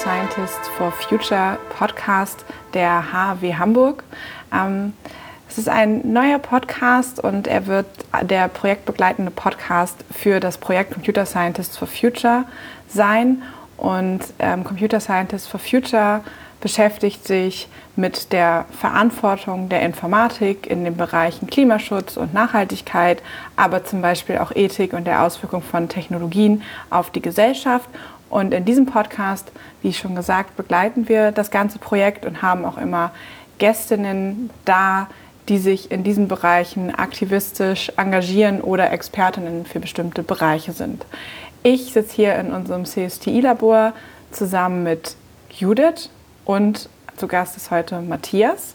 Scientists for Future Podcast der HW Hamburg. Ähm, es ist ein neuer Podcast und er wird der projektbegleitende Podcast für das Projekt Computer Scientists for Future sein. Und ähm, Computer Scientists for Future beschäftigt sich mit der Verantwortung der Informatik in den Bereichen Klimaschutz und Nachhaltigkeit, aber zum Beispiel auch Ethik und der Auswirkung von Technologien auf die Gesellschaft. Und in diesem Podcast, wie schon gesagt, begleiten wir das ganze Projekt und haben auch immer Gästinnen da, die sich in diesen Bereichen aktivistisch engagieren oder Expertinnen für bestimmte Bereiche sind. Ich sitze hier in unserem CSTI-Labor zusammen mit Judith und zu Gast ist heute Matthias.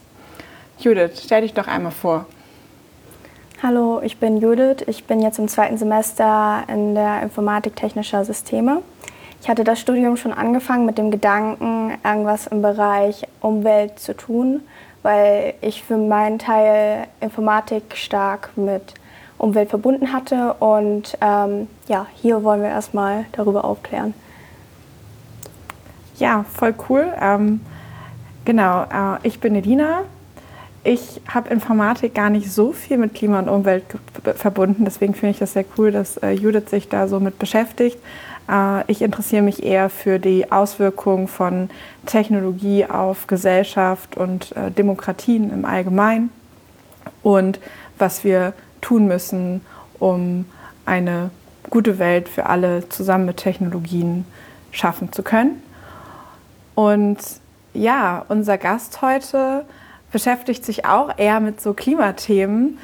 Judith, stell dich doch einmal vor. Hallo, ich bin Judith. Ich bin jetzt im zweiten Semester in der Informatik technischer Systeme. Ich hatte das Studium schon angefangen mit dem Gedanken, irgendwas im Bereich Umwelt zu tun, weil ich für meinen Teil Informatik stark mit Umwelt verbunden hatte. Und ähm, ja, hier wollen wir erstmal darüber aufklären. Ja, voll cool. Ähm, genau, äh, ich bin Edina. Ich habe Informatik gar nicht so viel mit Klima und Umwelt verbunden. Deswegen finde ich das sehr cool, dass äh, Judith sich da so mit beschäftigt. Äh, ich interessiere mich eher für die Auswirkungen von Technologie auf Gesellschaft und äh, Demokratien im Allgemeinen und was wir tun müssen, um eine gute Welt für alle zusammen mit Technologien schaffen zu können. Und ja, unser Gast heute beschäftigt sich auch eher mit so Klimathemen.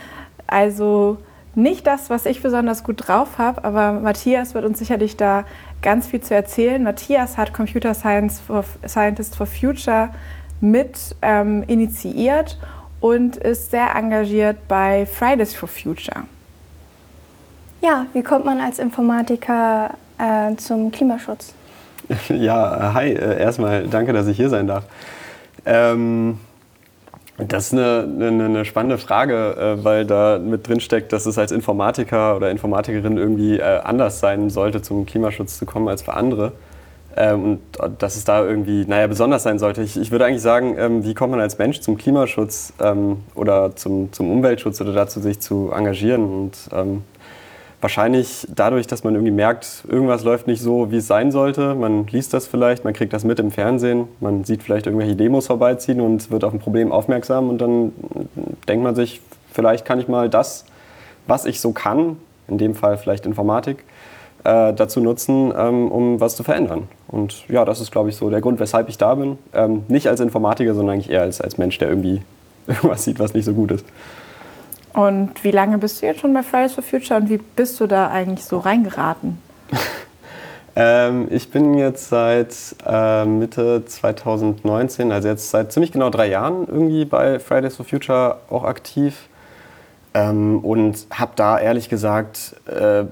Also nicht das, was ich besonders gut drauf habe, aber Matthias wird uns sicherlich da ganz viel zu erzählen. Matthias hat Computer Science for, Scientist for Future mit ähm, initiiert und ist sehr engagiert bei Fridays for Future. Ja, wie kommt man als Informatiker äh, zum Klimaschutz? Ja, hi, äh, erstmal danke, dass ich hier sein darf. Ähm das ist eine, eine, eine spannende Frage, äh, weil da mit drin steckt, dass es als Informatiker oder Informatikerin irgendwie äh, anders sein sollte, zum Klimaschutz zu kommen als für andere. Ähm, und dass es da irgendwie, naja, besonders sein sollte. Ich, ich würde eigentlich sagen, ähm, wie kommt man als Mensch zum Klimaschutz ähm, oder zum, zum Umweltschutz oder dazu, sich zu engagieren? Und wahrscheinlich dadurch, dass man irgendwie merkt, irgendwas läuft nicht so, wie es sein sollte. Man liest das vielleicht, man kriegt das mit im Fernsehen, man sieht vielleicht irgendwelche Demos vorbeiziehen und wird auf ein Problem aufmerksam und dann denkt man sich, vielleicht kann ich mal das, was ich so kann, in dem Fall vielleicht Informatik, äh, dazu nutzen, ähm, um was zu verändern. Und ja, das ist, glaube ich, so der Grund, weshalb ich da bin. Ähm, nicht als Informatiker, sondern eigentlich eher als, als Mensch, der irgendwie irgendwas sieht, was nicht so gut ist. Und wie lange bist du jetzt schon bei Fridays for Future und wie bist du da eigentlich so reingeraten? ähm, ich bin jetzt seit äh, Mitte 2019, also jetzt seit ziemlich genau drei Jahren irgendwie bei Fridays for Future auch aktiv ähm, und habe da ehrlich gesagt äh,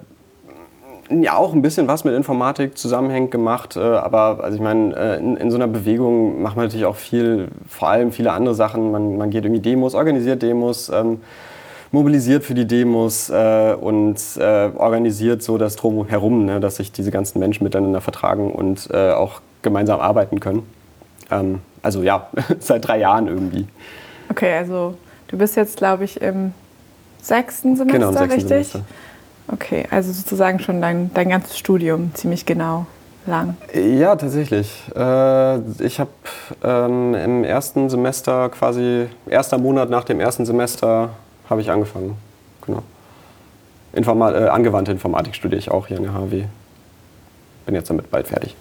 ja auch ein bisschen was mit Informatik zusammenhängt gemacht, äh, aber also ich meine, äh, in, in, so einer Bewegung macht man natürlich auch viel, vor allem viele andere Sachen. Man, man geht irgendwie Demos, organisiert Demos. Ähm, mobilisiert für die Demos äh, und äh, organisiert so das Drumherum, ne, dass sich diese ganzen Menschen miteinander vertragen und äh, auch gemeinsam arbeiten können. Ähm, also ja, seit drei Jahren irgendwie. Okay, also du bist jetzt, glaube ich, im sechsten Semester, genau, im sechsten richtig? Semester. Okay, also sozusagen schon dein, dein ganzes Studium ziemlich genau lang. Ja, tatsächlich. Äh, ich habe ähm, im ersten Semester quasi, erster Monat nach dem ersten Semester habe ich angefangen. Genau. Informa äh, angewandte Informatik studiere ich auch hier an der HW. Bin jetzt damit bald fertig.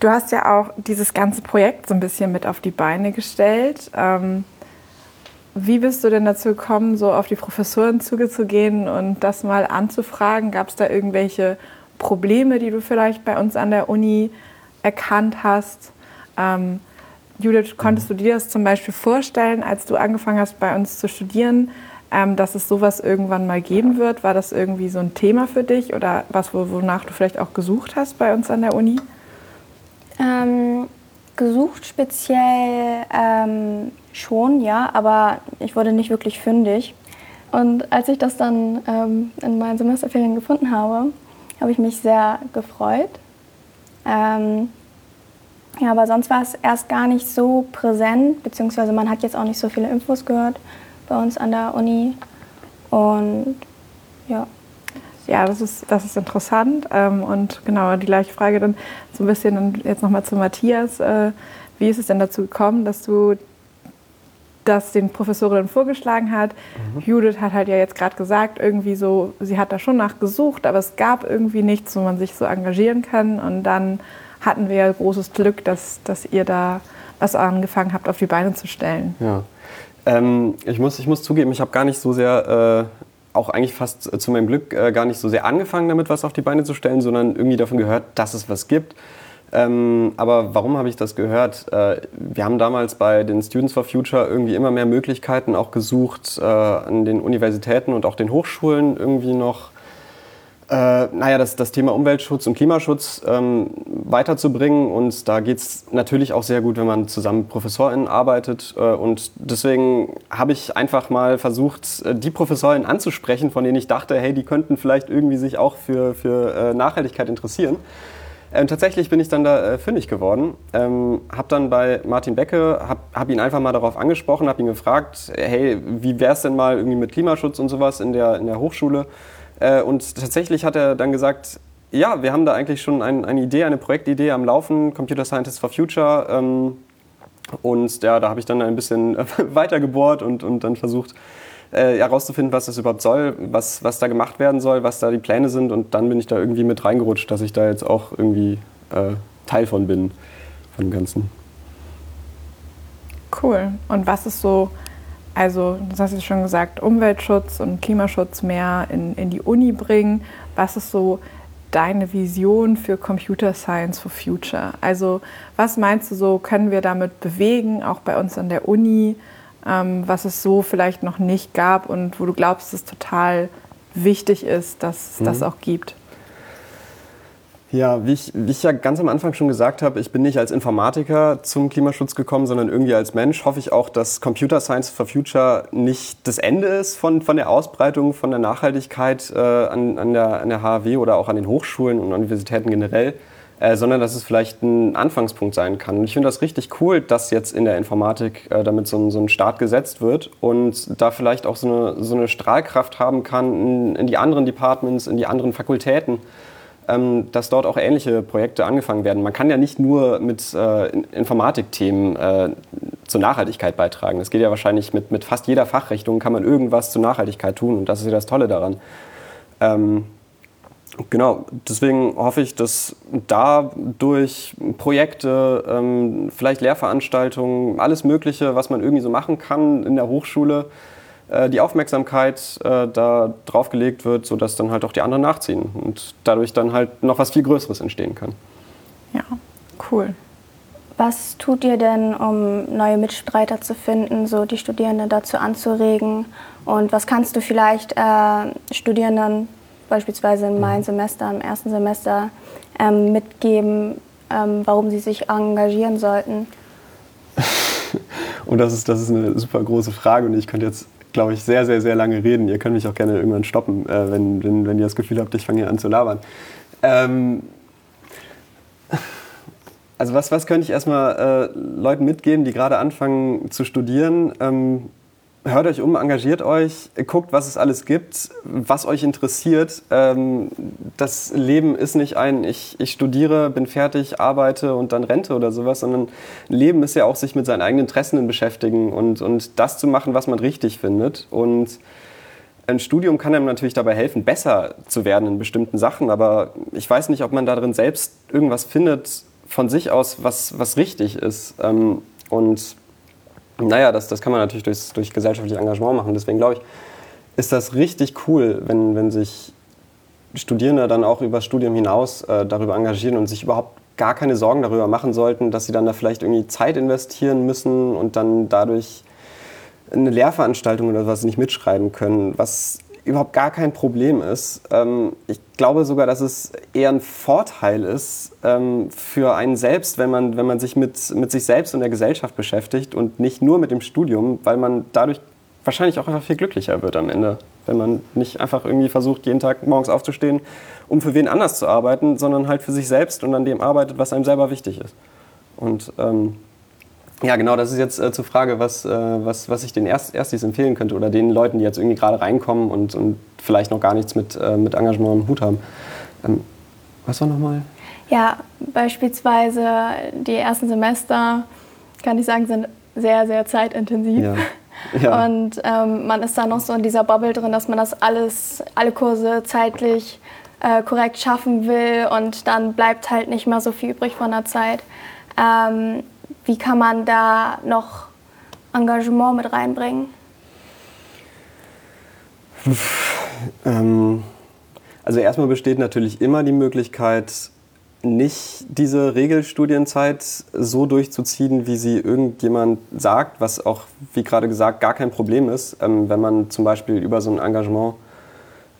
Du hast ja auch dieses ganze Projekt so ein bisschen mit auf die Beine gestellt. Ähm, wie bist du denn dazu gekommen, so auf die Professoren zugezugehen und das mal anzufragen? Gab es da irgendwelche Probleme, die du vielleicht bei uns an der Uni erkannt hast? Ähm, Judith, konntest du dir das zum Beispiel vorstellen, als du angefangen hast, bei uns zu studieren, ähm, dass es sowas irgendwann mal geben wird? War das irgendwie so ein Thema für dich oder was, wonach du vielleicht auch gesucht hast bei uns an der Uni? Ähm, gesucht speziell ähm, schon, ja, aber ich wurde nicht wirklich fündig. Und als ich das dann ähm, in meinen Semesterferien gefunden habe, habe ich mich sehr gefreut. Ähm, ja, aber sonst war es erst gar nicht so präsent, beziehungsweise man hat jetzt auch nicht so viele Infos gehört bei uns an der Uni. Und ja. Ja, das ist, das ist interessant. Ähm, und genau, die gleiche Frage dann so ein bisschen jetzt nochmal zu Matthias. Äh, wie ist es denn dazu gekommen, dass du das den Professorinnen vorgeschlagen hat? Mhm. Judith hat halt ja jetzt gerade gesagt, irgendwie so, sie hat da schon nachgesucht, aber es gab irgendwie nichts, wo man sich so engagieren kann. Und dann hatten wir großes Glück, dass, dass ihr da was angefangen habt, auf die Beine zu stellen. Ja. Ähm, ich, muss, ich muss zugeben, ich habe gar nicht so sehr, äh, auch eigentlich fast zu meinem Glück, äh, gar nicht so sehr angefangen damit, was auf die Beine zu stellen, sondern irgendwie davon gehört, dass es was gibt. Ähm, aber warum habe ich das gehört? Äh, wir haben damals bei den Students for Future irgendwie immer mehr Möglichkeiten auch gesucht, äh, an den Universitäten und auch den Hochschulen irgendwie noch äh, naja, das, das Thema Umweltschutz und Klimaschutz ähm, weiterzubringen. Und da geht es natürlich auch sehr gut, wenn man zusammen mit ProfessorInnen arbeitet. Äh, und deswegen habe ich einfach mal versucht, äh, die ProfessorInnen anzusprechen, von denen ich dachte, hey, die könnten vielleicht irgendwie sich auch für, für äh, Nachhaltigkeit interessieren. Ähm, tatsächlich bin ich dann da äh, fündig geworden. Ähm, habe dann bei Martin Becke, habe hab ihn einfach mal darauf angesprochen, habe ihn gefragt, hey, wie wäre es denn mal irgendwie mit Klimaschutz und sowas in der, in der Hochschule? Äh, und tatsächlich hat er dann gesagt, ja, wir haben da eigentlich schon ein, eine Idee, eine Projektidee am Laufen, Computer Scientists for Future. Ähm, und ja, da habe ich dann ein bisschen weiter gebohrt und, und dann versucht äh, herauszufinden, was das überhaupt soll, was, was da gemacht werden soll, was da die Pläne sind. Und dann bin ich da irgendwie mit reingerutscht, dass ich da jetzt auch irgendwie äh, Teil von bin, von dem Ganzen. Cool. Und was ist so also, das hast du schon gesagt, Umweltschutz und Klimaschutz mehr in, in die Uni bringen. Was ist so deine Vision für Computer Science for Future? Also, was meinst du so, können wir damit bewegen, auch bei uns an der Uni, ähm, was es so vielleicht noch nicht gab und wo du glaubst, es total wichtig ist, dass es mhm. das auch gibt? Ja, wie ich, wie ich ja ganz am Anfang schon gesagt habe, ich bin nicht als Informatiker zum Klimaschutz gekommen, sondern irgendwie als Mensch. Hoffe ich auch, dass Computer Science for Future nicht das Ende ist von, von der Ausbreitung von der Nachhaltigkeit äh, an, an, der, an der HAW oder auch an den Hochschulen und Universitäten generell, äh, sondern dass es vielleicht ein Anfangspunkt sein kann. Und ich finde das richtig cool, dass jetzt in der Informatik äh, damit so ein, so ein Start gesetzt wird und da vielleicht auch so eine, so eine Strahlkraft haben kann in, in die anderen Departments, in die anderen Fakultäten dass dort auch ähnliche Projekte angefangen werden. Man kann ja nicht nur mit äh, Informatikthemen äh, zur Nachhaltigkeit beitragen. Es geht ja wahrscheinlich mit, mit fast jeder Fachrichtung kann man irgendwas zur Nachhaltigkeit tun und das ist ja das Tolle daran. Ähm, Genau, deswegen hoffe ich, dass da durch Projekte, ähm, vielleicht Lehrveranstaltungen, alles Mögliche, was man irgendwie so machen kann in der Hochschule, äh, die Aufmerksamkeit äh, da drauf gelegt wird, sodass dann halt auch die anderen nachziehen und dadurch dann halt noch was viel Größeres entstehen kann. Ja, cool. Was tut ihr denn, um neue Mitstreiter zu finden, so die Studierenden dazu anzuregen? Und was kannst du vielleicht äh, Studierenden, beispielsweise in meinem Semester, im ersten Semester, ähm, mitgeben, ähm, warum sie sich engagieren sollten? und das ist, das ist eine super große Frage und ich könnte jetzt glaube ich, sehr, sehr, sehr lange reden. Ihr könnt mich auch gerne irgendwann stoppen, äh, wenn, wenn, wenn ihr das Gefühl habt, ich fange hier an zu labern. Ähm, also was, was könnte ich erstmal äh, Leuten mitgeben, die gerade anfangen zu studieren? Ähm, hört euch um, engagiert euch, guckt, was es alles gibt, was euch interessiert. Ähm, das Leben ist nicht ein, ich, ich studiere, bin fertig, arbeite und dann Rente oder sowas, sondern Leben ist ja auch sich mit seinen eigenen Interessen beschäftigen und, und das zu machen, was man richtig findet. Und ein Studium kann einem natürlich dabei helfen, besser zu werden in bestimmten Sachen, aber ich weiß nicht, ob man darin selbst irgendwas findet von sich aus, was, was richtig ist. Ähm, und naja, das, das kann man natürlich durch, durch gesellschaftliches Engagement machen. Deswegen glaube ich, ist das richtig cool, wenn, wenn sich Studierende dann auch über Studium hinaus äh, darüber engagieren und sich überhaupt gar keine Sorgen darüber machen sollten, dass sie dann da vielleicht irgendwie Zeit investieren müssen und dann dadurch eine Lehrveranstaltung oder was nicht mitschreiben können, was überhaupt gar kein Problem ist. Ähm, ich glaube sogar, dass es eher ein Vorteil ist ähm, für einen selbst, wenn man, wenn man sich mit, mit sich selbst und der Gesellschaft beschäftigt und nicht nur mit dem Studium, weil man dadurch wahrscheinlich auch einfach viel glücklicher wird am Ende. Wenn man nicht einfach irgendwie versucht, jeden Tag morgens aufzustehen, um für wen anders zu arbeiten, sondern halt für sich selbst und an dem arbeitet, was einem selber wichtig ist. Und ähm, ja, genau, das ist jetzt äh, zur Frage, was, äh, was, was ich den Erst Erstis empfehlen könnte oder den Leuten, die jetzt irgendwie gerade reinkommen und, und vielleicht noch gar nichts mit, äh, mit Engagement im Hut haben. Ähm, was war nochmal? Ja, beispielsweise die ersten Semester, kann ich sagen, sind sehr, sehr zeitintensiv. Ja. Ja. Und ähm, man ist da noch so in dieser Bubble drin, dass man das alles, alle Kurse zeitlich äh, korrekt schaffen will und dann bleibt halt nicht mehr so viel übrig von der Zeit. Ähm, wie kann man da noch Engagement mit reinbringen? Ähm, also erstmal besteht natürlich immer die Möglichkeit, nicht diese Regelstudienzeit so durchzuziehen, wie sie irgendjemand sagt, was auch, wie gerade gesagt, gar kein Problem ist, ähm, wenn man zum Beispiel über so ein Engagement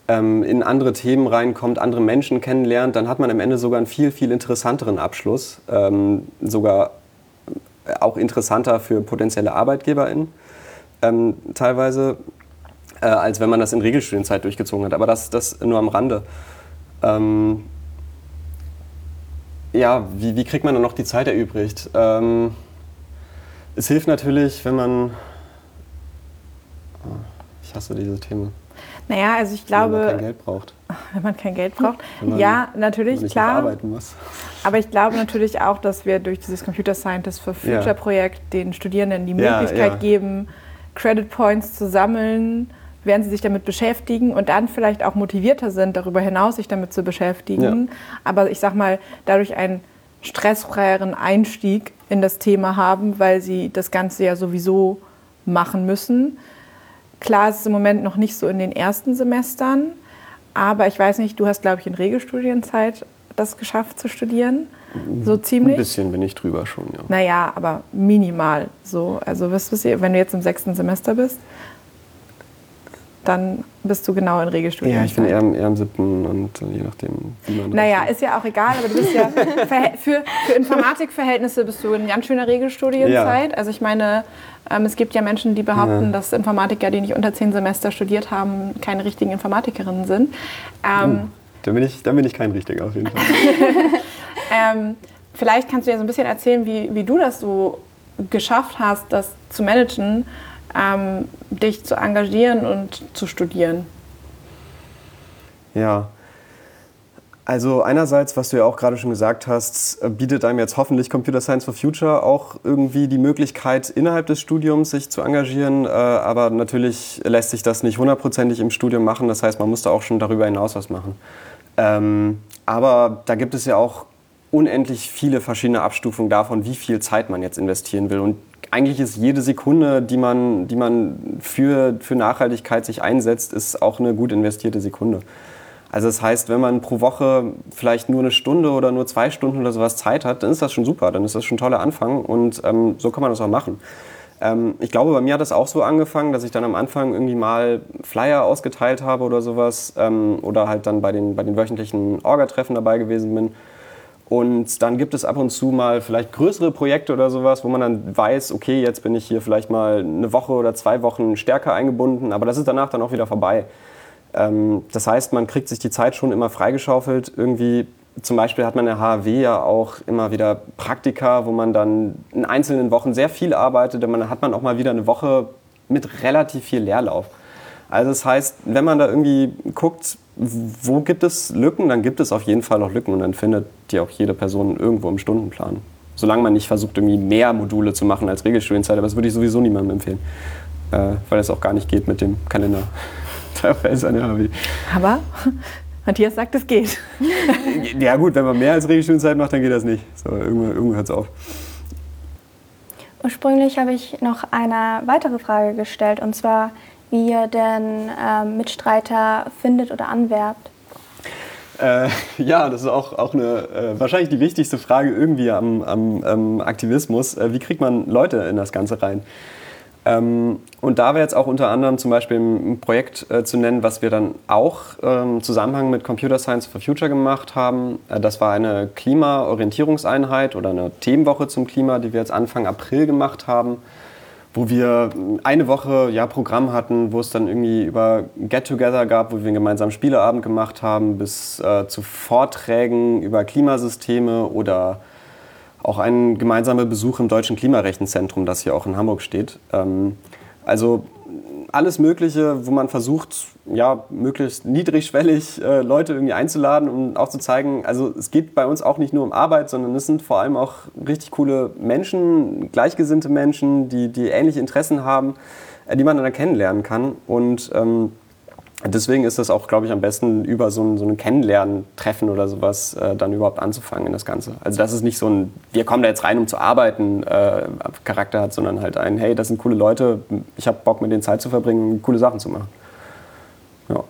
ähm, in andere Themen reinkommt, andere Menschen kennenlernt, dann hat man am Ende sogar einen viel, viel interessanteren Abschluss, ähm, sogar auch interessanter für potenzielle ArbeitgeberInnen ähm, teilweise, äh, als wenn man das in Regelstudienzeit durchgezogen hat. Aber das, das nur am Rande. Ähm, ja, wie, wie kriegt man dann noch die Zeit erübrigt? Ähm, es hilft natürlich, wenn man. Oh, ich hasse diese Themen. Naja, also ich glaube. Wenn man kein Geld braucht. Wenn man kein Geld braucht. Man, ja, natürlich, klar. Arbeiten muss. Aber ich glaube natürlich auch, dass wir durch dieses Computer Scientist for Future Projekt den Studierenden die Möglichkeit ja, ja. geben, Credit Points zu sammeln, während sie sich damit beschäftigen und dann vielleicht auch motivierter sind, darüber hinaus sich damit zu beschäftigen. Ja. Aber ich sag mal, dadurch einen stressfreieren Einstieg in das Thema haben, weil sie das Ganze ja sowieso machen müssen. Klar ist es im Moment noch nicht so in den ersten Semestern, aber ich weiß nicht, du hast, glaube ich, in Regelstudienzeit das geschafft zu studieren. So ziemlich. Ein bisschen bin ich drüber schon, ja. Naja, aber minimal so. Also wirst du, wenn du jetzt im sechsten Semester bist, dann bist du genau in Regelstudienzeit. Ja, ich bin eher, eher im siebten und je nachdem, wie man Naja, ist ja auch egal, aber du bist ja für, für Informatikverhältnisse bist du in ganz schöner Regelstudienzeit. Ja. Also ich meine, es gibt ja Menschen, die behaupten, ja. dass Informatiker, die nicht unter zehn Semester studiert haben, keine richtigen Informatikerinnen sind. Ähm, uh, dann, bin ich, dann bin ich kein richtiger auf jeden Fall. ähm, vielleicht kannst du ja so ein bisschen erzählen, wie, wie du das so geschafft hast, das zu managen, ähm, dich zu engagieren und zu studieren. Ja, also einerseits, was du ja auch gerade schon gesagt hast, äh, bietet einem jetzt hoffentlich Computer Science for Future auch irgendwie die Möglichkeit, innerhalb des Studiums sich zu engagieren. Äh, aber natürlich lässt sich das nicht hundertprozentig im Studium machen. Das heißt, man muss da auch schon darüber hinaus was machen. Ähm, aber da gibt es ja auch unendlich viele verschiedene Abstufungen davon, wie viel Zeit man jetzt investieren will. Und eigentlich ist jede Sekunde, die man, die man für, für Nachhaltigkeit sich einsetzt, ist auch eine gut investierte Sekunde. Also das heißt, wenn man pro Woche vielleicht nur eine Stunde oder nur zwei Stunden oder sowas Zeit hat, dann ist das schon super, dann ist das schon ein toller Anfang und ähm, so kann man das auch machen. Ähm, ich glaube, bei mir hat das auch so angefangen, dass ich dann am Anfang irgendwie mal Flyer ausgeteilt habe oder sowas ähm, oder halt dann bei den, bei den wöchentlichen Orga-Treffen dabei gewesen bin. Und dann gibt es ab und zu mal vielleicht größere Projekte oder sowas, wo man dann weiß, okay, jetzt bin ich hier vielleicht mal eine Woche oder zwei Wochen stärker eingebunden, aber das ist danach dann auch wieder vorbei. Ähm, das heißt, man kriegt sich die Zeit schon immer freigeschaufelt. Irgendwie, zum Beispiel hat man in der HAW ja auch immer wieder Praktika, wo man dann in einzelnen Wochen sehr viel arbeitet. Dann hat man auch mal wieder eine Woche mit relativ viel Leerlauf. Also das heißt, wenn man da irgendwie guckt, wo gibt es Lücken, dann gibt es auf jeden Fall noch Lücken und dann findet die auch jede Person irgendwo im Stundenplan. Solange man nicht versucht, irgendwie mehr Module zu machen als Regelstudienzeit, aber das würde ich sowieso niemandem empfehlen, äh, weil es auch gar nicht geht mit dem Kalender teilweise der HW. Aber Matthias sagt, es geht. ja gut, wenn man mehr als Regelstudienzeit macht, dann geht das nicht. So, irgendwann, irgendwann hört es auf. Ursprünglich habe ich noch eine weitere Frage gestellt, und zwar, wie ihr denn ähm, Mitstreiter findet oder anwerbt. Äh, ja, das ist auch, auch eine, äh, wahrscheinlich die wichtigste Frage irgendwie am, am, am Aktivismus. Äh, wie kriegt man Leute in das Ganze rein? Ähm, und da wäre jetzt auch unter anderem zum Beispiel ein Projekt äh, zu nennen, was wir dann auch ähm, im Zusammenhang mit Computer Science for Future gemacht haben. Äh, das war eine Klimaorientierungseinheit oder eine Themenwoche zum Klima, die wir jetzt Anfang April gemacht haben wo wir eine Woche ja, Programm hatten, wo es dann irgendwie über Get-Together gab, wo wir einen gemeinsamen Spieleabend gemacht haben, bis äh, zu Vorträgen über Klimasysteme oder auch ein gemeinsamer Besuch im Deutschen Klimarechenzentrum, das hier auch in Hamburg steht. Ähm, also alles Mögliche, wo man versucht, ja, möglichst niedrigschwellig äh, Leute irgendwie einzuladen und auch zu zeigen, also es geht bei uns auch nicht nur um Arbeit, sondern es sind vor allem auch richtig coole Menschen, gleichgesinnte Menschen, die, die ähnliche Interessen haben, äh, die man dann kennenlernen kann. Und ähm, deswegen ist es auch, glaube ich, am besten über so ein, so ein Kennenlernen-Treffen oder sowas äh, dann überhaupt anzufangen in das Ganze. Also dass es nicht so ein, wir kommen da jetzt rein, um zu arbeiten, äh, Charakter hat, sondern halt ein, hey, das sind coole Leute, ich habe Bock mit denen Zeit zu verbringen, coole Sachen zu machen. Ja.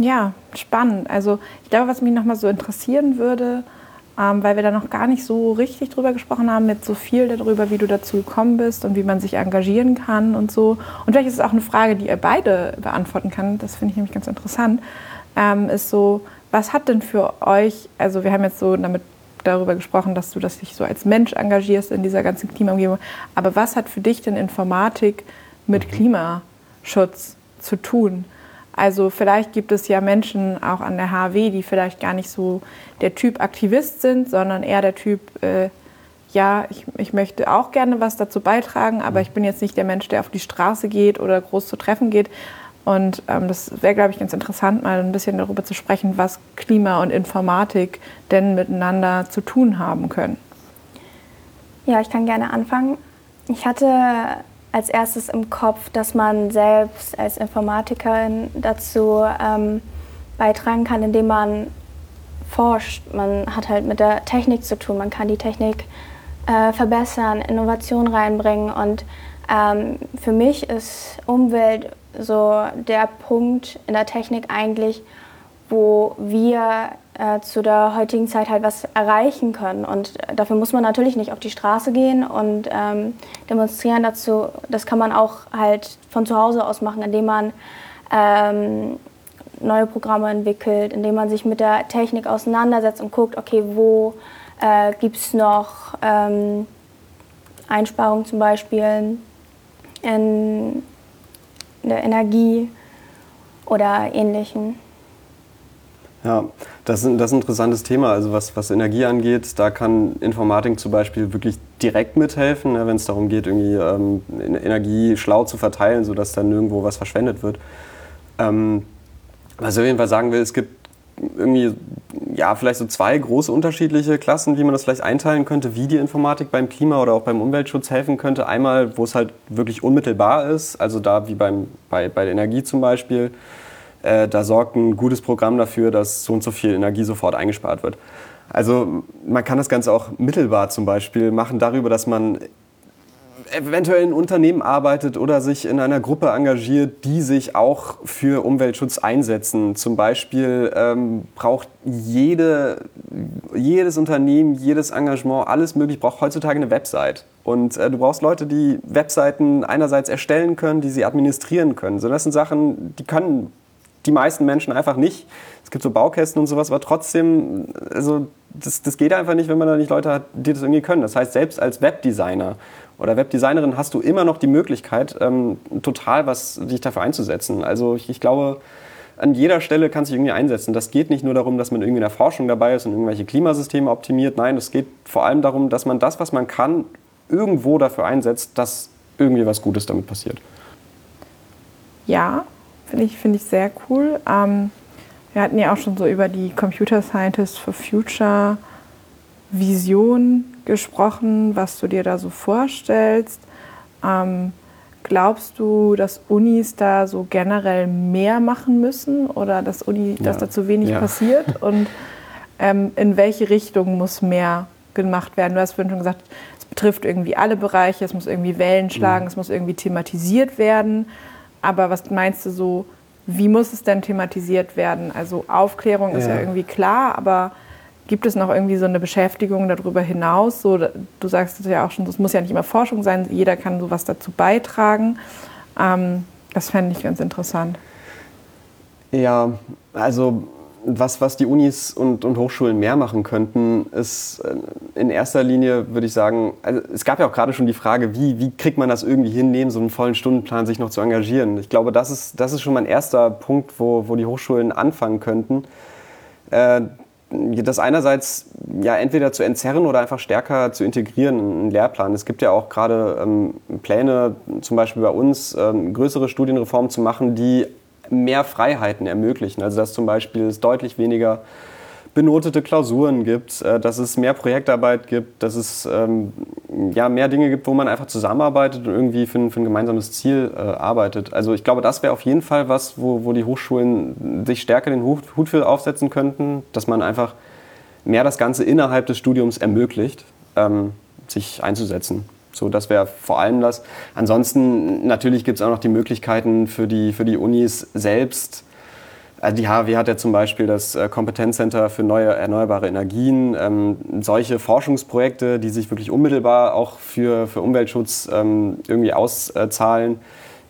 Ja, spannend. Also ich glaube, was mich nochmal so interessieren würde, ähm, weil wir da noch gar nicht so richtig drüber gesprochen haben, mit so viel darüber, wie du dazu gekommen bist und wie man sich engagieren kann und so. Und vielleicht ist es auch eine Frage, die ihr beide beantworten kann, das finde ich nämlich ganz interessant, ähm, ist so, was hat denn für euch, also wir haben jetzt so damit darüber gesprochen, dass du dich so als Mensch engagierst in dieser ganzen Klimaumgebung, aber was hat für dich denn Informatik mit mhm. Klimaschutz zu tun? Also vielleicht gibt es ja Menschen auch an der HW, die vielleicht gar nicht so der Typ Aktivist sind, sondern eher der Typ, äh, ja, ich, ich möchte auch gerne was dazu beitragen, aber ich bin jetzt nicht der Mensch, der auf die Straße geht oder groß zu Treffen geht. Und ähm, das wäre, glaube ich, ganz interessant, mal ein bisschen darüber zu sprechen, was Klima und Informatik denn miteinander zu tun haben können. Ja, ich kann gerne anfangen. Ich hatte als erstes im Kopf, dass man selbst als Informatikerin dazu ähm, beitragen kann, indem man forscht. Man hat halt mit der Technik zu tun. Man kann die Technik äh, verbessern, Innovation reinbringen. Und ähm, für mich ist Umwelt so der Punkt in der Technik eigentlich, wo wir äh, zu der heutigen Zeit halt was erreichen können. Und dafür muss man natürlich nicht auf die Straße gehen und ähm, demonstrieren dazu. Das kann man auch halt von zu Hause aus machen, indem man ähm, neue Programme entwickelt, indem man sich mit der Technik auseinandersetzt und guckt, okay, wo äh, gibt es noch ähm, Einsparungen zum Beispiel in der Energie oder ähnlichen. Ja, das ist, das ist ein interessantes Thema. Also was, was Energie angeht, da kann Informatik zum Beispiel wirklich direkt mithelfen, ne, wenn es darum geht, irgendwie ähm, Energie schlau zu verteilen, sodass dann nirgendwo was verschwendet wird. Ähm, was ich auf jeden Fall sagen will, es gibt irgendwie, ja, vielleicht so zwei große unterschiedliche Klassen, wie man das vielleicht einteilen könnte, wie die Informatik beim Klima oder auch beim Umweltschutz helfen könnte. Einmal, wo es halt wirklich unmittelbar ist, also da wie beim, bei, bei der Energie zum Beispiel äh, da sorgt ein gutes Programm dafür, dass so und so viel Energie sofort eingespart wird. Also man kann das Ganze auch mittelbar zum Beispiel machen darüber, dass man eventuell in Unternehmen arbeitet oder sich in einer Gruppe engagiert, die sich auch für Umweltschutz einsetzen. Zum Beispiel ähm, braucht jede, jedes Unternehmen, jedes Engagement, alles möglich, braucht heutzutage eine Website. Und äh, du brauchst Leute, die Webseiten einerseits erstellen können, die sie administrieren können. So, das sind Sachen, die können die meisten Menschen einfach nicht. Es gibt so Baukästen und sowas, aber trotzdem, also das, das geht einfach nicht, wenn man da nicht Leute hat, die das irgendwie können. Das heißt, selbst als Webdesigner oder Webdesignerin hast du immer noch die Möglichkeit, ähm, total was dich dafür einzusetzen. Also ich, ich glaube, an jeder Stelle kann sich irgendwie einsetzen. Das geht nicht nur darum, dass man irgendwie in der Forschung dabei ist und irgendwelche Klimasysteme optimiert. Nein, es geht vor allem darum, dass man das, was man kann, irgendwo dafür einsetzt, dass irgendwie was Gutes damit passiert. Ja, Finde ich, find ich sehr cool. Ähm, wir hatten ja auch schon so über die Computer Scientists for Future Vision gesprochen, was du dir da so vorstellst. Ähm, glaubst du, dass Unis da so generell mehr machen müssen oder dass, Uni, ja. dass da zu wenig ja. passiert? Und ähm, in welche Richtung muss mehr gemacht werden? Du hast vorhin schon gesagt, es betrifft irgendwie alle Bereiche, es muss irgendwie Wellen schlagen, mhm. es muss irgendwie thematisiert werden. Aber was meinst du so, wie muss es denn thematisiert werden? Also Aufklärung ist ja, irgendwie klar, aber gibt es noch irgendwie so eine Beschäftigung darüber hinaus? So, du sagst es ja auch schon, das muss ja nicht immer Forschung sein, jeder kann sowas dazu beitragen. Ähm, das fände ich ganz interessant. Ja, also was, was die Unis und, und Hochschulen mehr machen könnten, ist äh, in erster Linie, würde ich sagen, also es gab ja auch gerade schon die Frage, wie, wie kriegt man das irgendwie hin, neben so einem vollen Stundenplan sich noch zu engagieren. Ich glaube, das ist, das ist schon mein erster Punkt, wo, wo die Hochschulen anfangen könnten. Äh, das einerseits ja entweder zu entzerren oder einfach stärker zu integrieren in einen Lehrplan. Es gibt ja auch gerade ähm, Pläne, zum Beispiel bei uns, ähm, größere Studienreformen zu machen, die mehr Freiheiten ermöglichen. Also dass zum Beispiel es deutlich weniger benotete Klausuren gibt, äh, dass es mehr Projektarbeit gibt, dass es ähm, ja, mehr Dinge gibt, wo man einfach zusammenarbeitet und irgendwie für ein, für ein gemeinsames Ziel äh, arbeitet. Also ich glaube, das wäre auf jeden Fall was, wo, wo die Hochschulen sich stärker den Hut, Hut für aufsetzen könnten, dass man einfach mehr das Ganze innerhalb des Studiums ermöglicht, ähm, sich einzusetzen. So, das wäre vor allem das. Ansonsten natürlich gibt es auch noch die Möglichkeiten für die, für die Unis selbst. Also die HW hat ja zum Beispiel das äh, Kompetenzcenter für neue erneuerbare Energien. Ähm, solche Forschungsprojekte, die sich wirklich unmittelbar auch für, für Umweltschutz ähm, irgendwie auszahlen,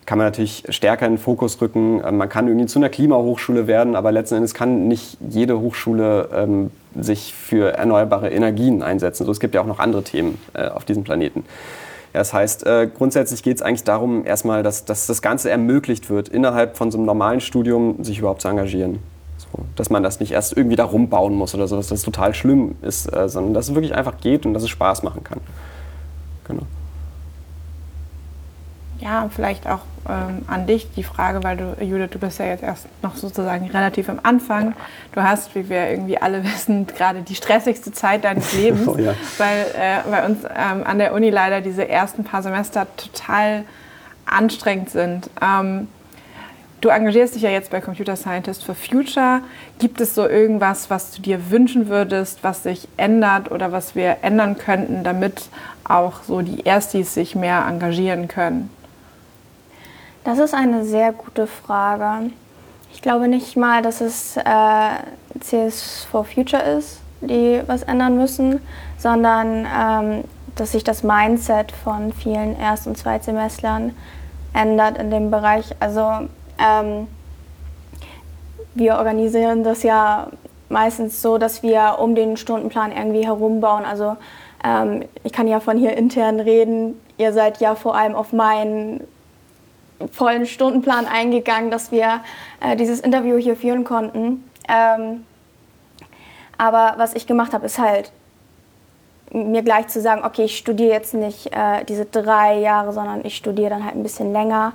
kann man natürlich stärker in den Fokus rücken. Ähm, man kann irgendwie zu einer Klimahochschule werden, aber letzten Endes kann nicht jede Hochschule ähm, sich für erneuerbare Energien einsetzen. So, es gibt ja auch noch andere Themen äh, auf diesem Planeten. Ja, das heißt, äh, grundsätzlich geht es eigentlich darum, erstmal, dass, dass das Ganze ermöglicht wird, innerhalb von so einem normalen Studium sich überhaupt zu engagieren. So, dass man das nicht erst irgendwie da rumbauen muss oder sowas, dass das total schlimm ist, äh, sondern dass es wirklich einfach geht und dass es Spaß machen kann. Genau. Ja, vielleicht auch ähm, an dich die Frage, weil du, Judith, du bist ja jetzt erst noch sozusagen relativ am Anfang. Du hast, wie wir irgendwie alle wissen, gerade die stressigste Zeit deines Lebens, oh, ja. weil äh, bei uns ähm, an der Uni leider diese ersten paar Semester total anstrengend sind. Ähm, du engagierst dich ja jetzt bei Computer Scientist for Future. Gibt es so irgendwas, was du dir wünschen würdest, was sich ändert oder was wir ändern könnten, damit auch so die Erstis sich mehr engagieren können? Das ist eine sehr gute Frage. Ich glaube nicht mal, dass es äh, CS for Future ist, die was ändern müssen, sondern ähm, dass sich das Mindset von vielen Erst- und Zweitsemestlern ändert in dem Bereich. Also ähm, wir organisieren das ja meistens so, dass wir um den Stundenplan irgendwie herumbauen. Also ähm, ich kann ja von hier intern reden. Ihr seid ja vor allem auf meinen vollen Stundenplan eingegangen, dass wir äh, dieses Interview hier führen konnten. Ähm, aber was ich gemacht habe, ist halt mir gleich zu sagen, okay, ich studiere jetzt nicht äh, diese drei Jahre, sondern ich studiere dann halt ein bisschen länger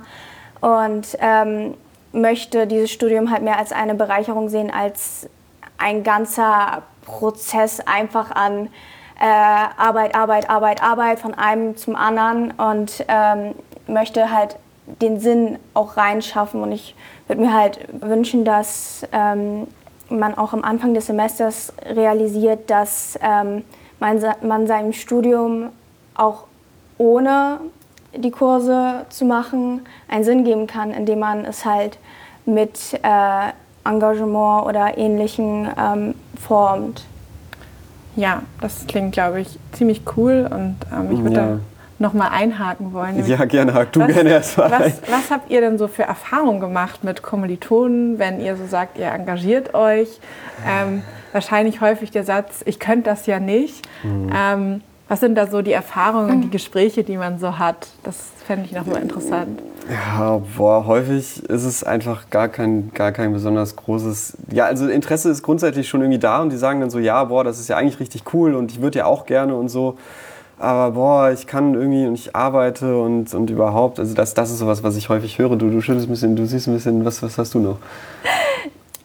und ähm, möchte dieses Studium halt mehr als eine Bereicherung sehen, als ein ganzer Prozess einfach an äh, Arbeit, Arbeit, Arbeit, Arbeit von einem zum anderen und ähm, möchte halt den Sinn auch reinschaffen. Und ich würde mir halt wünschen, dass ähm, man auch am Anfang des Semesters realisiert, dass ähm, man, man seinem Studium auch ohne die Kurse zu machen einen Sinn geben kann, indem man es halt mit äh, Engagement oder Ähnlichem ähm, formt. Ja, das klingt, glaube ich, ziemlich cool und ähm, ich würde ja noch mal einhaken wollen. Ja, gerne, hak du was, gerne erstmal was, was habt ihr denn so für Erfahrungen gemacht mit Kommilitonen, wenn ihr so sagt, ihr engagiert euch? Ähm, wahrscheinlich häufig der Satz, ich könnte das ja nicht. Mhm. Ähm, was sind da so die Erfahrungen, die Gespräche, die man so hat? Das fände ich nochmal interessant. Ja, boah, häufig ist es einfach gar kein, gar kein besonders großes. Ja, also Interesse ist grundsätzlich schon irgendwie da und die sagen dann so, ja, boah, das ist ja eigentlich richtig cool und ich würde ja auch gerne und so aber boah, ich kann irgendwie und ich arbeite und, und überhaupt, also das, das ist sowas, was ich häufig höre. Du, du schüttelst ein bisschen, du siehst ein bisschen, was, was hast du noch?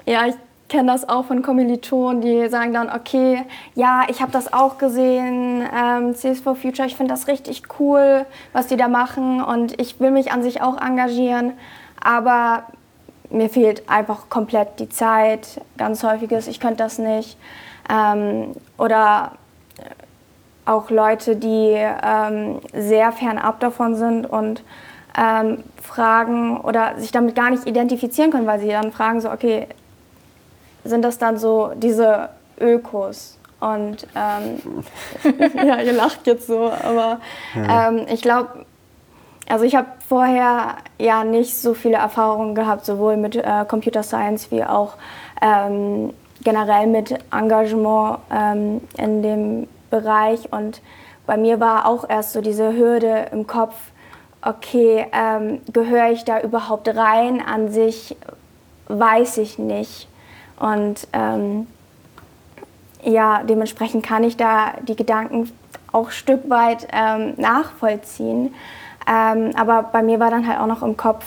Ja, ich kenne das auch von Kommilitonen, die sagen dann, okay, ja, ich habe das auch gesehen, ähm, CS for Future, ich finde das richtig cool, was die da machen und ich will mich an sich auch engagieren, aber mir fehlt einfach komplett die Zeit, ganz häufiges, ich könnte das nicht. Ähm, oder auch Leute, die ähm, sehr fernab davon sind und ähm, fragen oder sich damit gar nicht identifizieren können, weil sie dann fragen so, okay, sind das dann so diese Ökos? Und ähm, ja, ihr lacht jetzt so, aber ja. ähm, ich glaube, also ich habe vorher ja nicht so viele Erfahrungen gehabt, sowohl mit äh, Computer Science wie auch ähm, generell mit Engagement ähm, in dem Bereich. Und bei mir war auch erst so diese Hürde im Kopf, okay, ähm, gehöre ich da überhaupt rein? An sich weiß ich nicht. Und ähm, ja, dementsprechend kann ich da die Gedanken auch ein Stück weit ähm, nachvollziehen. Ähm, aber bei mir war dann halt auch noch im Kopf,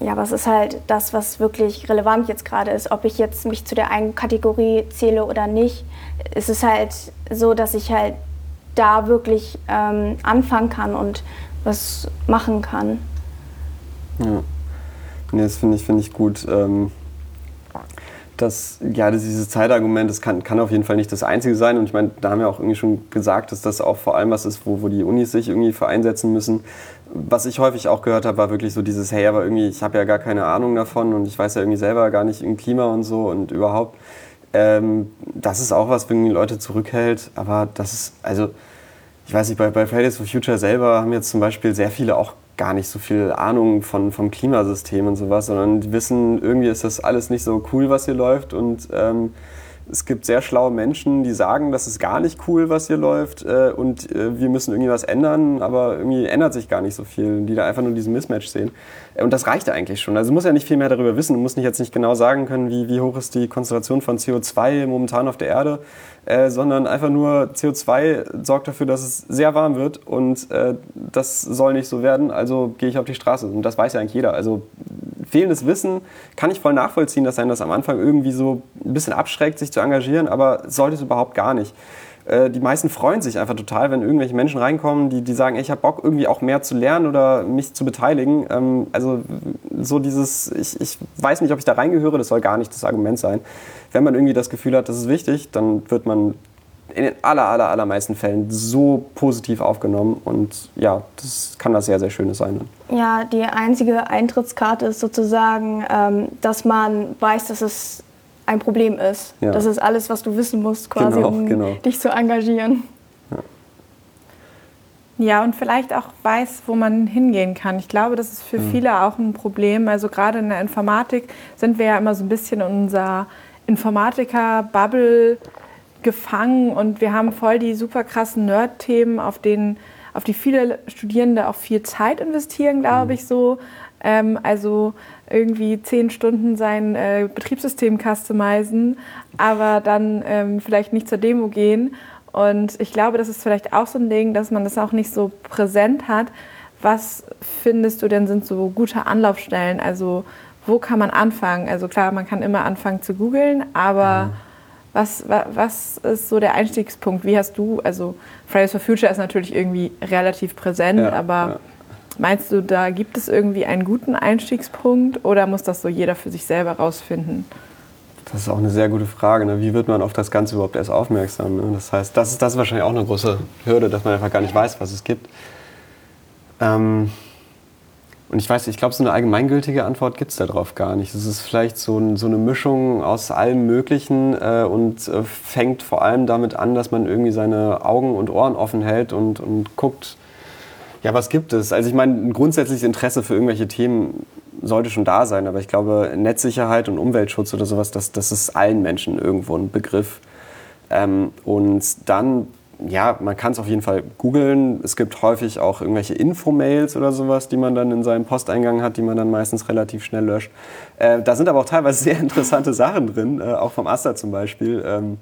ja, was ist halt das, was wirklich relevant jetzt gerade ist. Ob ich jetzt mich zu der einen Kategorie zähle oder nicht, ist es halt so, dass ich halt da wirklich ähm, anfangen kann und was machen kann. Ja, nee, das finde ich, find ich gut. Ähm dass ja, dieses Zeitargument, das kann, kann auf jeden Fall nicht das einzige sein. Und ich meine, da haben wir auch irgendwie schon gesagt, dass das auch vor allem was ist, wo, wo die Unis sich irgendwie vereinsetzen müssen. Was ich häufig auch gehört habe, war wirklich so dieses, hey, aber irgendwie, ich habe ja gar keine Ahnung davon und ich weiß ja irgendwie selber gar nicht im Klima und so und überhaupt. Ähm, das ist auch was, irgendwie Leute zurückhält. Aber das ist, also, ich weiß nicht, bei, bei Fridays for Future selber haben jetzt zum Beispiel sehr viele auch gar nicht so viel Ahnung von, vom Klimasystem und sowas, sondern die wissen, irgendwie ist das alles nicht so cool, was hier läuft und ähm, es gibt sehr schlaue Menschen, die sagen, das ist gar nicht cool, was hier läuft äh, und äh, wir müssen irgendwie was ändern, aber irgendwie ändert sich gar nicht so viel, die da einfach nur diesen Mismatch sehen. Äh, und das reicht eigentlich schon. Also du musst ja nicht viel mehr darüber wissen, du musst nicht jetzt nicht genau sagen können, wie, wie hoch ist die Konzentration von CO2 momentan auf der Erde, äh, sondern einfach nur CO2 sorgt dafür, dass es sehr warm wird und äh, das soll nicht so werden, also gehe ich auf die Straße. Und das weiß ja eigentlich jeder. Also fehlendes Wissen kann ich voll nachvollziehen, dass einen das am Anfang irgendwie so ein bisschen abschreckt, sich zu engagieren, aber sollte es überhaupt gar nicht. Äh, die meisten freuen sich einfach total, wenn irgendwelche Menschen reinkommen, die, die sagen, ey, ich habe Bock irgendwie auch mehr zu lernen oder mich zu beteiligen. Ähm, also so dieses, ich, ich weiß nicht, ob ich da reingehöre, das soll gar nicht das Argument sein. Wenn man irgendwie das Gefühl hat, das ist wichtig, dann wird man in den aller, aller, allermeisten Fällen so positiv aufgenommen und ja, das kann das sehr, sehr Schönes sein. Ja, die einzige Eintrittskarte ist sozusagen, ähm, dass man weiß, dass es ein Problem ist. Ja. Das ist alles, was du wissen musst, quasi, genau, um genau. dich zu engagieren. Ja. ja, und vielleicht auch weiß, wo man hingehen kann. Ich glaube, das ist für mhm. viele auch ein Problem. Also gerade in der Informatik sind wir ja immer so ein bisschen in unserer Informatiker-Bubble gefangen und wir haben voll die super krassen Nerd-Themen, auf, auf die viele Studierende auch viel Zeit investieren, glaube mhm. ich so. Ähm, also irgendwie zehn Stunden sein äh, Betriebssystem customizen, aber dann ähm, vielleicht nicht zur Demo gehen. Und ich glaube, das ist vielleicht auch so ein Ding, dass man das auch nicht so präsent hat. Was findest du denn sind so gute Anlaufstellen? Also wo kann man anfangen? Also klar, man kann immer anfangen zu googeln, aber mhm. was, was ist so der Einstiegspunkt? Wie hast du, also Fridays for Future ist natürlich irgendwie relativ präsent, ja, aber ja Meinst du, da gibt es irgendwie einen guten Einstiegspunkt oder muss das so jeder für sich selber rausfinden? Das ist auch eine sehr gute Frage. Ne? Wie wird man auf das Ganze überhaupt erst aufmerksam? Ne? Das heißt, das ist, das ist wahrscheinlich auch eine große Hürde, dass man einfach gar nicht weiß, was es gibt. Ähm und ich weiß, ich glaube, so eine allgemeingültige Antwort gibt es darauf gar nicht. Es ist vielleicht so, ein, so, eine Mischung aus allem Möglichen äh, und äh, fängt vor allem damit an, dass man irgendwie seine Augen und Ohren offen hält und, und guckt, ja, was gibt es? Also ich meine, ein grundsätzliches Interesse für irgendwelche Themen sollte schon da sein, aber ich glaube, Netzsicherheit und Umweltschutz oder sowas, das, das ist allen Menschen irgendwo ein Begriff. Ähm, und dann, ja, man kann es auf jeden Fall googeln. Es gibt häufig auch irgendwelche Infomails oder sowas, die man dann in seinem Posteingang hat, die man dann meistens relativ schnell löscht. Äh, da sind aber auch teilweise sehr interessante Sachen drin, äh, auch vom Aster zum Beispiel. Ähm,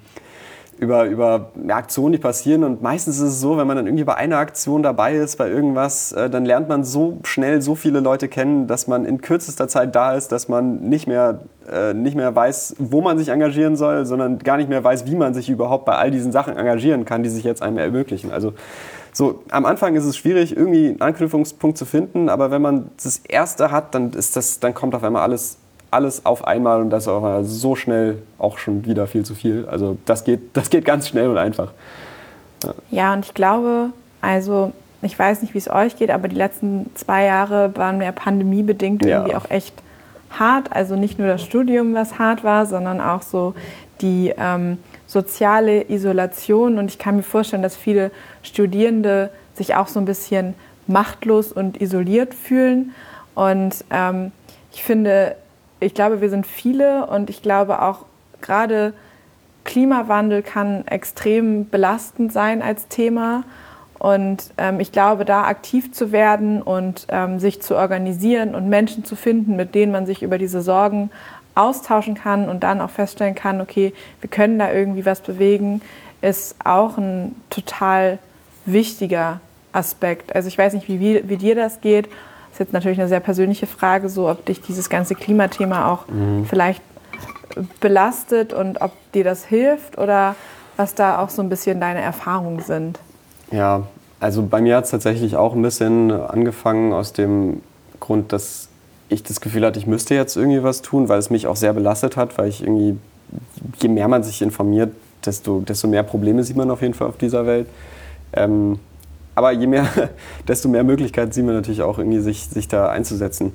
über, über Aktionen, die passieren. Und meistens ist es so, wenn man dann irgendwie bei einer Aktion dabei ist, bei irgendwas, äh, dann lernt man so schnell so viele Leute kennen, dass man in kürzester Zeit da ist, dass man nicht mehr, äh, nicht mehr weiß, wo man sich engagieren soll, sondern gar nicht mehr weiß, wie man sich überhaupt bei all diesen Sachen engagieren kann, die sich jetzt einem ermöglichen. Also so, am Anfang ist es schwierig, irgendwie einen Anknüpfungspunkt zu finden, aber wenn man das erste hat, dann, ist das, dann kommt auf einmal alles alles auf einmal und das ist so schnell auch schon wieder viel zu viel. Also das geht, das geht ganz schnell und einfach. Ja. ja, und ich glaube, also ich weiß nicht, wie es euch geht, aber die letzten zwei Jahre waren mir pandemiebedingt Ja. irgendwie auch echt hart. Also nicht nur das Studium, was hart war, sondern auch so die ähm, soziale Isolation. Und ich kann mir vorstellen, dass viele Studierende sich auch so ein bisschen machtlos und isoliert fühlen. Und ähm, ich finde, ich glaube, wir sind viele und ich glaube auch gerade Klimawandel kann extrem belastend sein als Thema. Und ähm, ich glaube, da aktiv zu werden und ähm, sich zu organisieren und Menschen zu finden, mit denen man sich über diese Sorgen austauschen kann und dann auch feststellen kann, okay, wir können da irgendwie was bewegen, ist auch ein total wichtiger Aspekt. Also ich weiß nicht, wie, wie, wie dir das geht. Das ist jetzt natürlich eine sehr persönliche Frage, so ob dich dieses ganze Klimathema auch vielleicht belastet und ob dir das hilft oder was da auch so ein bisschen deine Erfahrungen sind. Ja, also bei mir hat es tatsächlich auch ein bisschen angefangen aus dem Grund, dass ich das Gefühl hatte, ich müsste jetzt irgendwie was tun, weil es mich auch sehr belastet hat, weil ich irgendwie, je mehr man sich informiert, desto, desto mehr Probleme sieht man auf jeden Fall auf dieser Welt. Ähm, aber je mehr, desto mehr Möglichkeiten sieht man natürlich auch irgendwie, sich, sich da einzusetzen.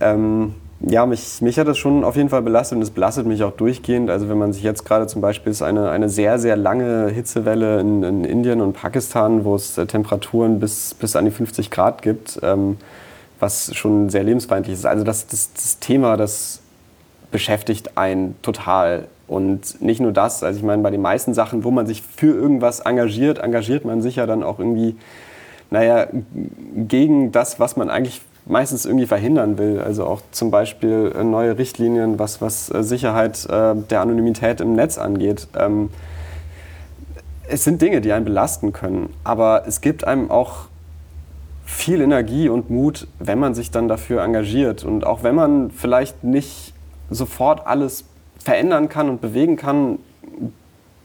Ähm, ja, mich, mich hat das schon auf jeden Fall belastet und es belastet mich auch durchgehend. Also wenn man sich jetzt gerade zum Beispiel ist eine, eine sehr, sehr lange Hitzewelle in, in Indien und Pakistan, wo es äh, Temperaturen bis, bis an die 50 Grad gibt, ähm, was schon sehr lebensfeindlich ist. Also das, das, das Thema, das beschäftigt einen total. Und nicht nur das, also ich meine, bei den meisten Sachen, wo man sich für irgendwas engagiert, engagiert man sich ja dann auch irgendwie, naja, gegen das, was man eigentlich meistens irgendwie verhindern will. Also auch zum Beispiel äh, neue Richtlinien, was, was äh, Sicherheit äh, der Anonymität im Netz angeht. Ähm, es sind Dinge, die einen belasten können, aber es gibt einem auch viel Energie und Mut, wenn man sich dann dafür engagiert. Und auch wenn man vielleicht nicht sofort alles verändern kann und bewegen kann,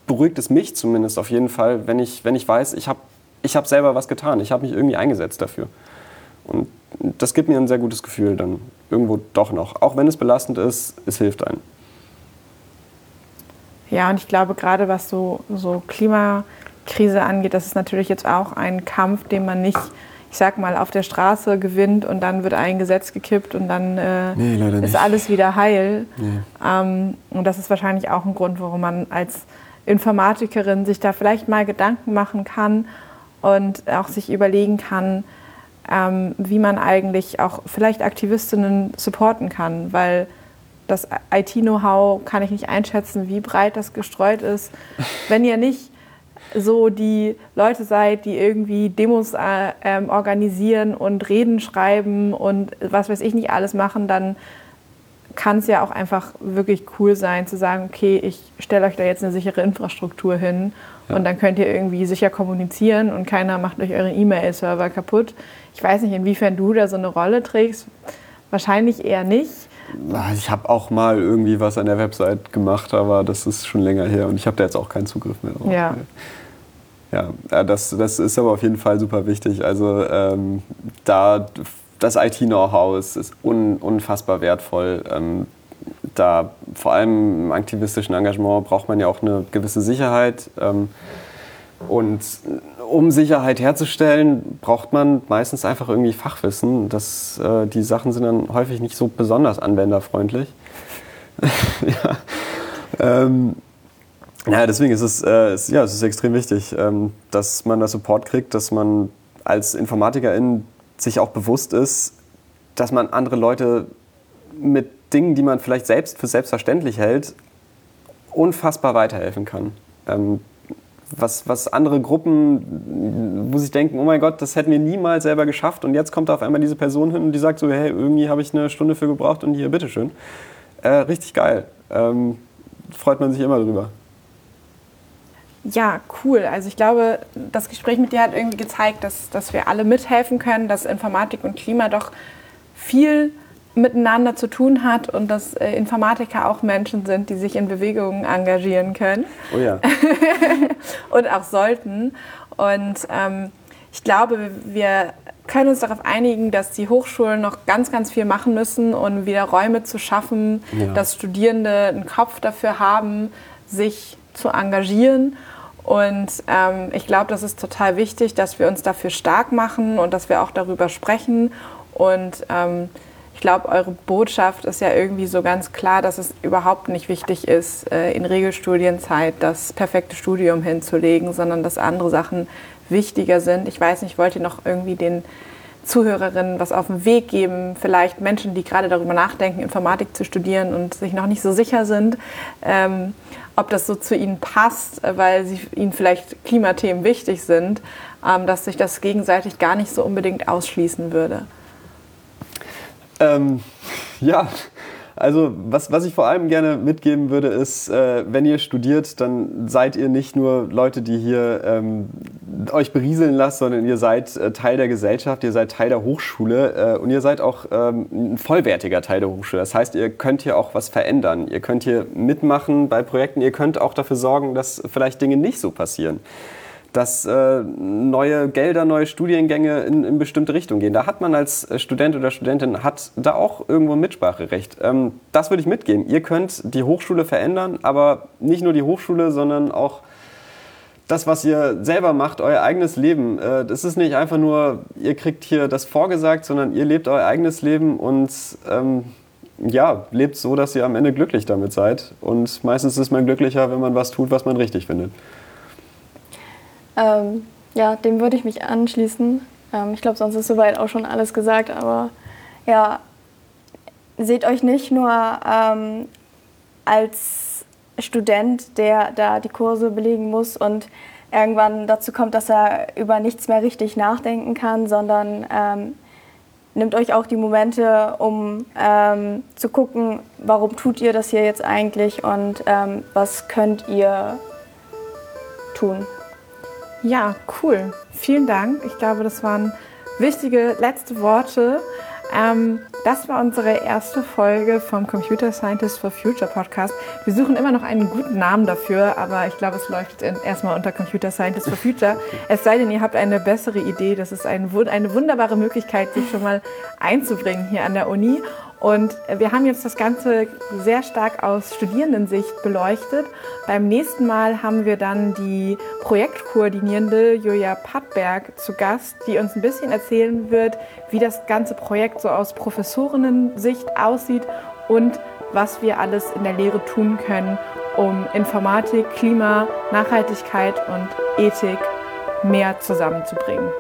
beruhigt es mich zumindest auf jeden Fall, wenn ich, wenn ich weiß, ich habe ich hab selber was getan, ich habe mich irgendwie eingesetzt dafür. Und das gibt mir ein sehr gutes Gefühl dann irgendwo doch noch. Auch wenn es belastend ist, es hilft einem. Ja, und ich glaube, gerade was so, so Klimakrise angeht, das ist natürlich jetzt auch ein Kampf, den man nicht, ich sag mal, auf der Straße gewinnt und dann wird ein Gesetz gekippt und dann äh, Nee, ist alles wieder heil. Nee. Ähm, und das ist wahrscheinlich auch ein Grund, warum man als Informatikerin sich da vielleicht mal Gedanken machen kann und auch sich überlegen kann, ähm, wie man eigentlich auch vielleicht Aktivistinnen supporten kann, weil das IT-Know-how kann ich nicht einschätzen, wie breit das gestreut ist. Wenn ihr nicht so die Leute seid, die irgendwie Demos äh, ähm, organisieren und Reden schreiben und was weiß ich nicht alles machen, dann kann es ja auch einfach wirklich cool sein zu sagen, okay, ich stelle euch da jetzt eine sichere Infrastruktur hin und dann könnt ihr irgendwie sicher kommunizieren und keiner macht euch euren E-Mail-Server kaputt. Ich weiß nicht, inwiefern du da so eine Rolle trägst. Wahrscheinlich eher nicht. Ich habe auch mal irgendwie was an der Website gemacht, aber das ist schon länger her und ich habe da jetzt auch keinen Zugriff mehr drauf. Ja. Ja, ja, das, das ist aber auf jeden Fall super wichtig. Also ähm, da das IT-Know-how ist, ist un, unfassbar wertvoll. Ähm, da vor allem im aktivistischen Engagement braucht man ja auch eine gewisse Sicherheit. Ähm, und um Sicherheit herzustellen, braucht man meistens einfach irgendwie Fachwissen. Das, äh, die Sachen sind dann häufig nicht so besonders anwenderfreundlich. ja. Ähm, ja, deswegen ist es, äh, ist, ja, es ist extrem wichtig, ähm, dass man da Support kriegt, dass man als Informatikerin sich auch bewusst ist, dass man andere Leute mit Dingen, die man vielleicht selbst für selbstverständlich hält, unfassbar weiterhelfen kann. Ähm, was, was andere Gruppen, wo sich denken, oh mein Gott, das hätten wir niemals selber geschafft und jetzt kommt da auf einmal diese Person hin und die sagt so, hey, irgendwie habe ich eine Stunde für gebraucht und hier, bitteschön. Äh, richtig geil. Ähm, freut man sich immer drüber. Ja, cool. Also ich glaube, das Gespräch mit dir hat irgendwie gezeigt, dass, dass wir alle mithelfen können, dass Informatik und Klima doch viel miteinander zu tun hat und dass äh, Informatiker auch Menschen sind, die sich in Bewegungen engagieren können Oh ja. und auch sollten. Und ähm, ich glaube, wir können uns darauf einigen, dass die Hochschulen noch ganz, ganz viel machen müssen, um wieder Räume zu schaffen, Ja. dass Studierende einen Kopf dafür haben, sich zu engagieren Und ähm, ich glaube, das ist total wichtig, dass wir uns dafür stark machen und dass wir auch darüber sprechen. Und ähm, ich glaube, eure Botschaft ist ja irgendwie so ganz klar, dass es überhaupt nicht wichtig ist, äh, in Regelstudienzeit das perfekte Studium hinzulegen, sondern dass andere Sachen wichtiger sind. Ich weiß nicht, wollt ihr noch irgendwie den Zuhörerinnen was auf den Weg geben? Vielleicht Menschen, die gerade darüber nachdenken, Informatik zu studieren und sich noch nicht so sicher sind, ähm, ob das so zu ihnen passt, weil sie, ihnen vielleicht Klimathemen wichtig sind, ähm, dass sich das gegenseitig gar nicht so unbedingt ausschließen würde. Ähm, ja, also was, was ich vor allem gerne mitgeben würde, ist, äh, wenn ihr studiert, dann seid ihr nicht nur Leute, die hier ähm, euch berieseln lasst, sondern ihr seid äh, Teil der Gesellschaft, ihr seid Teil der Hochschule äh, und ihr seid auch ähm, ein vollwertiger Teil der Hochschule. Das heißt, ihr könnt hier auch was verändern. Ihr könnt hier mitmachen bei Projekten, ihr könnt auch dafür sorgen, dass vielleicht Dinge nicht so passieren dass äh, neue Gelder, neue Studiengänge in, in, bestimmte Richtungen gehen. Da hat man als äh, Student oder Studentin hat da auch irgendwo Mitspracherecht. Ähm, das würde ich mitgeben. Ihr könnt die Hochschule verändern, aber nicht nur die Hochschule, sondern auch das, was ihr selber macht, euer eigenes Leben. Äh, das ist nicht einfach nur, ihr kriegt hier das vorgesagt, sondern ihr lebt euer eigenes Leben und ähm, ja, lebt so, dass ihr am Ende glücklich damit seid. Und meistens ist man glücklicher, wenn man was tut, was man richtig findet. Ähm, ja, dem würde ich mich anschließen. Ähm, ich glaube, sonst ist soweit auch schon alles gesagt, aber ja, seht euch nicht nur ähm, als Student, der da die Kurse belegen muss und irgendwann dazu kommt, dass er über nichts mehr richtig nachdenken kann, sondern ähm, nehmt euch auch die Momente, um ähm, zu gucken, warum tut ihr das hier jetzt eigentlich und ähm, was könnt ihr tun. Ja, cool. Vielen Dank. Ich glaube, das waren wichtige letzte Worte. Ähm, das war unsere erste Folge vom Computer Scientist for Future Podcast. Wir suchen immer noch einen guten Namen dafür, aber ich glaube, es läuft erstmal unter Computer Scientist for Future. Es sei denn, ihr habt eine bessere Idee. Das ist ein, eine wunderbare Möglichkeit, sich schon mal einzubringen hier an der Uni. Und wir haben jetzt das Ganze sehr stark aus Studierendensicht beleuchtet. Beim nächsten Mal haben wir dann die Projektkoordinierende Julia Pattberg zu Gast, die uns ein bisschen erzählen wird, wie das ganze Projekt so aus Professorinnen-Sicht aussieht und was wir alles in der Lehre tun können, um Informatik, Klima, Nachhaltigkeit und Ethik mehr zusammenzubringen.